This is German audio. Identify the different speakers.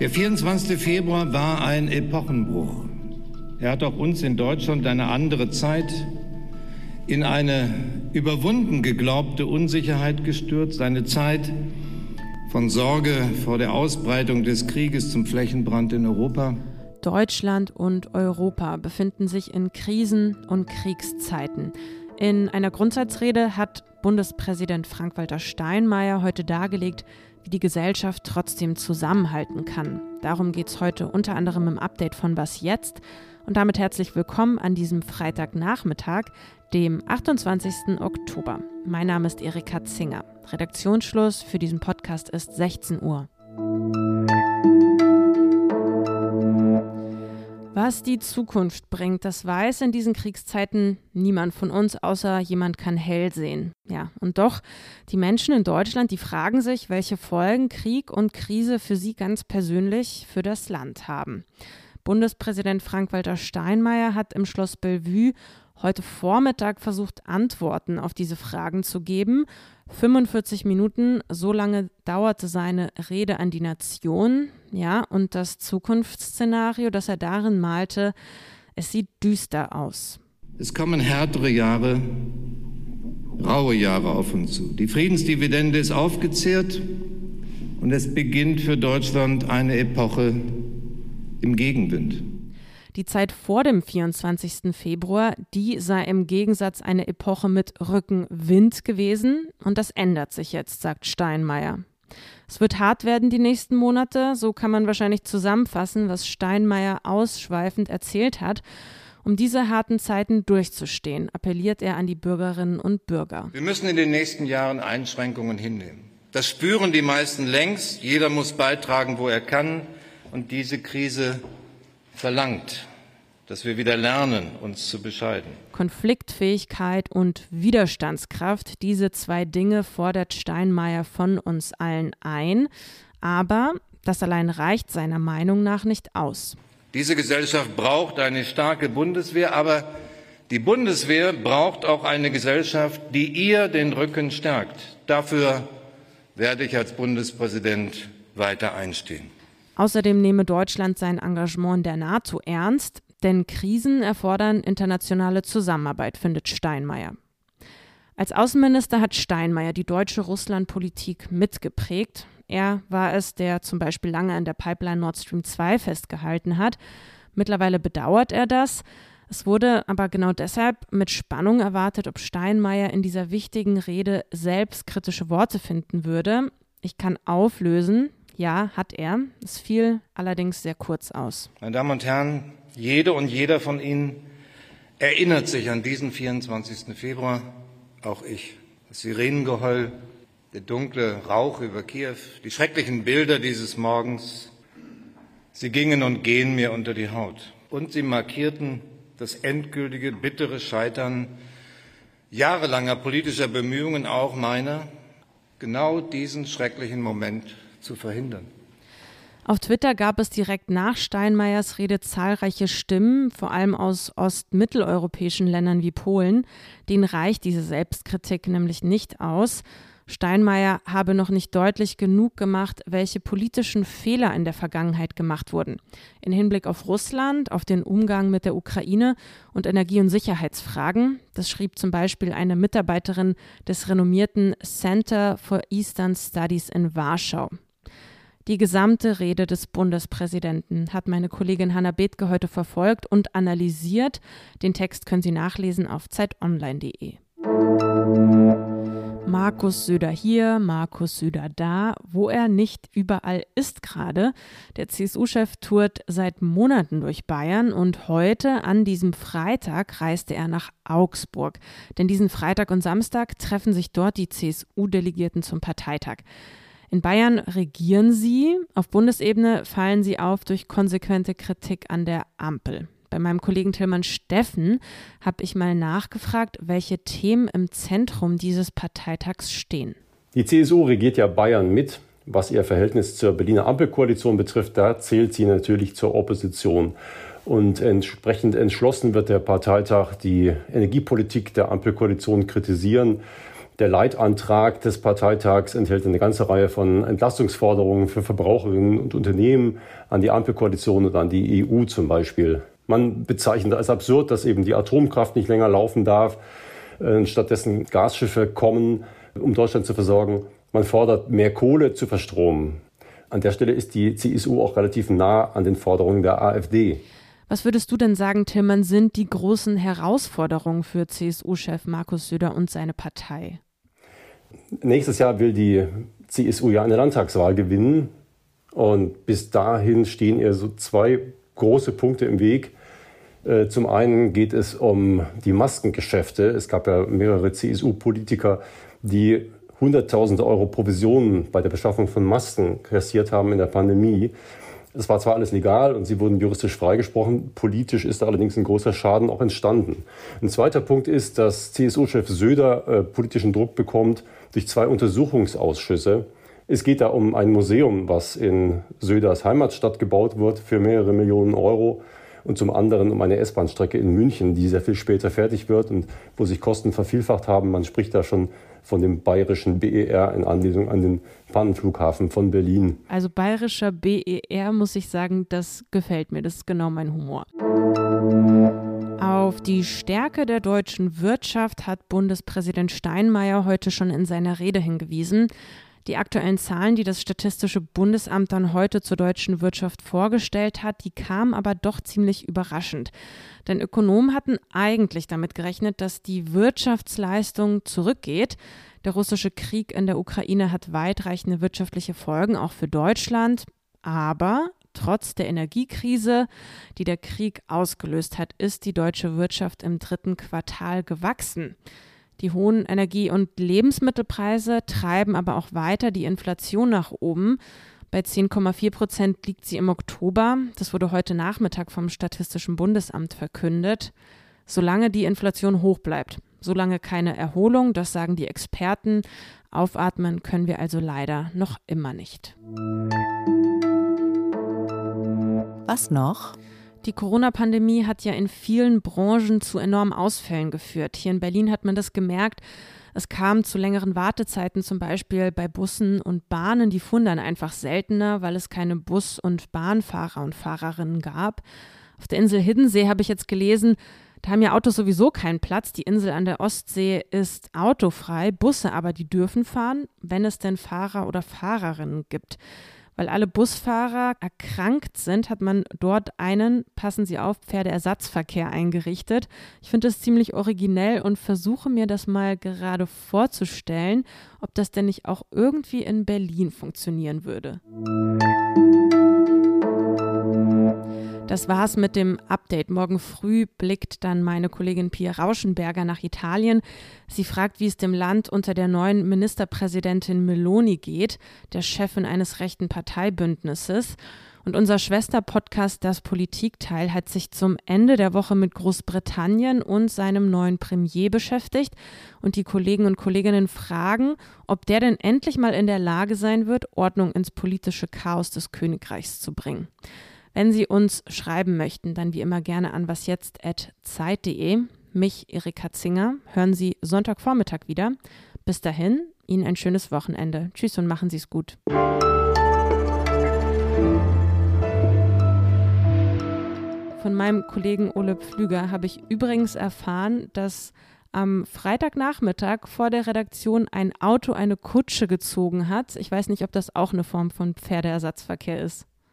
Speaker 1: Der 24. Februar war ein Epochenbruch. Er hat auch uns in Deutschland eine andere Zeit in eine überwunden geglaubte Unsicherheit gestürzt, eine Zeit von Sorge vor der Ausbreitung des Krieges zum Flächenbrand in Europa.
Speaker 2: Deutschland und Europa befinden sich in Krisen und Kriegszeiten. In einer Grundsatzrede hat Bundespräsident Frank-Walter Steinmeier heute dargelegt, wie die Gesellschaft trotzdem zusammenhalten kann. Darum geht es heute unter anderem im Update von Was jetzt. Und damit herzlich willkommen an diesem Freitagnachmittag, dem 28. Oktober. Mein Name ist Erika Zinger. Redaktionsschluss für diesen Podcast ist 16 Uhr. Was die Zukunft bringt, das weiß in diesen Kriegszeiten niemand von uns, außer jemand kann hell sehen. Ja, und doch, die Menschen in Deutschland, die fragen sich, welche Folgen Krieg und Krise für sie ganz persönlich für das Land haben. Bundespräsident Frank-Walter Steinmeier hat im Schloss Bellevue heute Vormittag versucht, Antworten auf diese Fragen zu geben. 45 Minuten, so lange dauerte seine Rede an die Nation. Ja, und das Zukunftsszenario, das er darin malte, es sieht düster aus.
Speaker 1: Es kommen härtere Jahre, raue Jahre auf uns zu. Die Friedensdividende ist aufgezehrt und es beginnt für Deutschland eine Epoche im Gegenwind.
Speaker 2: Die Zeit vor dem 24. Februar, die sei im Gegensatz eine Epoche mit Rückenwind gewesen und das ändert sich jetzt, sagt Steinmeier. Es wird hart werden die nächsten Monate, so kann man wahrscheinlich zusammenfassen, was Steinmeier ausschweifend erzählt hat. Um diese harten Zeiten durchzustehen, appelliert er an die Bürgerinnen und Bürger.
Speaker 1: Wir müssen in den nächsten Jahren Einschränkungen hinnehmen. Das spüren die meisten längst. Jeder muss beitragen, wo er kann. Und diese Krise verlangt, dass wir wieder lernen, uns zu bescheiden.
Speaker 2: Konfliktfähigkeit und Widerstandskraft, diese zwei Dinge fordert Steinmeier von uns allen ein. Aber das allein reicht seiner Meinung nach nicht aus.
Speaker 1: Diese Gesellschaft braucht eine starke Bundeswehr, aber die Bundeswehr braucht auch eine Gesellschaft, die ihr den Rücken stärkt. Dafür werde ich als Bundespräsident weiter einstehen.
Speaker 2: Außerdem nehme Deutschland sein Engagement der NATO ernst, denn Krisen erfordern internationale Zusammenarbeit, findet Steinmeier. Als Außenminister hat Steinmeier die deutsche Russlandpolitik mitgeprägt. Er war es, der zum Beispiel lange an der Pipeline Nord Stream 2 festgehalten hat. Mittlerweile bedauert er das. Es wurde aber genau deshalb mit Spannung erwartet, ob Steinmeier in dieser wichtigen Rede selbstkritische Worte finden würde. Ich kann auflösen, ja, hat er. Es fiel allerdings sehr kurz aus.
Speaker 1: Meine Damen und Herren, jede und jeder von Ihnen erinnert sich an diesen 24. Februar, auch ich. Das Sirenengeheul, der dunkle Rauch über Kiew, die schrecklichen Bilder dieses Morgens, sie gingen und gehen mir unter die Haut. Und sie markierten das endgültige, bittere Scheitern jahrelanger politischer Bemühungen, auch meiner, genau diesen schrecklichen Moment zu verhindern.
Speaker 2: Auf Twitter gab es direkt nach Steinmeiers Rede zahlreiche Stimmen, vor allem aus ostmitteleuropäischen Ländern wie Polen. Denen reicht diese Selbstkritik nämlich nicht aus. Steinmeier habe noch nicht deutlich genug gemacht, welche politischen Fehler in der Vergangenheit gemacht wurden. In Hinblick auf Russland, auf den Umgang mit der Ukraine und Energie- und Sicherheitsfragen. Das schrieb zum Beispiel eine Mitarbeiterin des renommierten Center for Eastern Studies in Warschau. Die gesamte Rede des Bundespräsidenten hat meine Kollegin Hanna Bethke heute verfolgt und analysiert. Den Text können Sie nachlesen auf zeitonline.de. Markus Söder hier, Markus Söder da, wo er nicht überall ist gerade. Der CSU-Chef tourt seit Monaten durch Bayern und heute, an diesem Freitag, reiste er nach Augsburg. Denn diesen Freitag und Samstag treffen sich dort die CSU-Delegierten zum Parteitag. In Bayern regieren sie, auf Bundesebene fallen sie auf durch konsequente Kritik an der Ampel. Bei meinem Kollegen Tillmann Steffen habe ich mal nachgefragt, welche Themen im Zentrum dieses Parteitags stehen.
Speaker 3: Die CSU regiert ja Bayern mit. Was ihr Verhältnis zur Berliner Ampelkoalition betrifft, da zählt sie natürlich zur Opposition. Und entsprechend entschlossen wird der Parteitag die Energiepolitik der Ampelkoalition kritisieren. Der Leitantrag des Parteitags enthält eine ganze Reihe von Entlastungsforderungen für Verbraucherinnen und Unternehmen an die Ampelkoalition und an die EU zum Beispiel. Man bezeichnet als absurd, dass eben die Atomkraft nicht länger laufen darf, äh, stattdessen Gasschiffe kommen, um Deutschland zu versorgen. Man fordert mehr Kohle zu verstromen. An der Stelle ist die CSU auch relativ nah an den Forderungen der AfD.
Speaker 2: Was würdest du denn sagen, Tillmann, sind die großen Herausforderungen für CSU-Chef Markus Söder und seine Partei?
Speaker 3: Nächstes Jahr will die CSU ja eine Landtagswahl gewinnen. Und bis dahin stehen ihr so zwei große Punkte im Weg. Äh, zum einen geht es um die Maskengeschäfte. Es gab ja mehrere CSU-Politiker, die Hunderttausende Euro Provisionen bei der Beschaffung von Masken kassiert haben in der Pandemie. Es war zwar alles legal und sie wurden juristisch freigesprochen, politisch ist da allerdings ein großer Schaden auch entstanden. Ein zweiter Punkt ist, dass CSU-Chef Söder äh, politischen Druck bekommt durch zwei Untersuchungsausschüsse. Es geht da um ein Museum, was in Söders Heimatstadt gebaut wird für mehrere Millionen Euro und zum anderen um eine S-Bahn-Strecke in München, die sehr viel später fertig wird und wo sich Kosten vervielfacht haben. Man spricht da schon von dem bayerischen BER in Anlehnung an den Pannenflughafen von Berlin.
Speaker 2: Also bayerischer BER muss ich sagen, das gefällt mir. Das ist genau mein Humor. Auf die Stärke der deutschen Wirtschaft hat Bundespräsident Steinmeier heute schon in seiner Rede hingewiesen. Die aktuellen Zahlen, die das Statistische Bundesamt dann heute zur deutschen Wirtschaft vorgestellt hat, die kamen aber doch ziemlich überraschend. Denn Ökonomen hatten eigentlich damit gerechnet, dass die Wirtschaftsleistung zurückgeht. Der russische Krieg in der Ukraine hat weitreichende wirtschaftliche Folgen, auch für Deutschland. Aber trotz der Energiekrise, die der Krieg ausgelöst hat, ist die deutsche Wirtschaft im dritten Quartal gewachsen. Die hohen Energie- und Lebensmittelpreise treiben aber auch weiter die Inflation nach oben. Bei 10,4 Prozent liegt sie im Oktober. Das wurde heute Nachmittag vom Statistischen Bundesamt verkündet. Solange die Inflation hoch bleibt, solange keine Erholung, das sagen die Experten. Aufatmen können wir also leider noch immer nicht.
Speaker 4: Was noch?
Speaker 2: Die Corona-Pandemie hat ja in vielen Branchen zu enormen Ausfällen geführt. Hier in Berlin hat man das gemerkt. Es kam zu längeren Wartezeiten, zum Beispiel bei Bussen und Bahnen. Die fuhren dann einfach seltener, weil es keine Bus- und Bahnfahrer und Fahrerinnen gab. Auf der Insel Hiddensee habe ich jetzt gelesen, da haben ja Autos sowieso keinen Platz. Die Insel an der Ostsee ist autofrei, Busse aber, die dürfen fahren, wenn es denn Fahrer oder Fahrerinnen gibt. Weil alle Busfahrer erkrankt sind, hat man dort einen, passen Sie auf, Pferdeersatzverkehr eingerichtet. Ich finde das ziemlich originell und versuche mir das mal gerade vorzustellen, ob das denn nicht auch irgendwie in Berlin funktionieren würde. Das war's mit dem Update. Morgen früh blickt dann meine Kollegin Pia Rauschenberger nach Italien. Sie fragt, wie es dem Land unter der neuen Ministerpräsidentin Meloni geht, der Chefin eines rechten Parteibündnisses. Und unser Schwesterpodcast Das Politikteil hat sich zum Ende der Woche mit Großbritannien und seinem neuen Premier beschäftigt. Und die Kollegen und Kolleginnen fragen, ob der denn endlich mal in der Lage sein wird, Ordnung ins politische Chaos des Königreichs zu bringen. Wenn Sie uns schreiben möchten, dann wie immer gerne an wasjetzt.zeit.de. Mich, Erika Zinger, hören Sie Sonntagvormittag wieder. Bis dahin, Ihnen ein schönes Wochenende. Tschüss und machen Sie es gut. Von meinem Kollegen Ole Pflüger habe ich übrigens erfahren, dass am Freitagnachmittag vor der Redaktion ein Auto eine Kutsche gezogen hat. Ich weiß nicht, ob das auch eine Form von Pferdeersatzverkehr ist.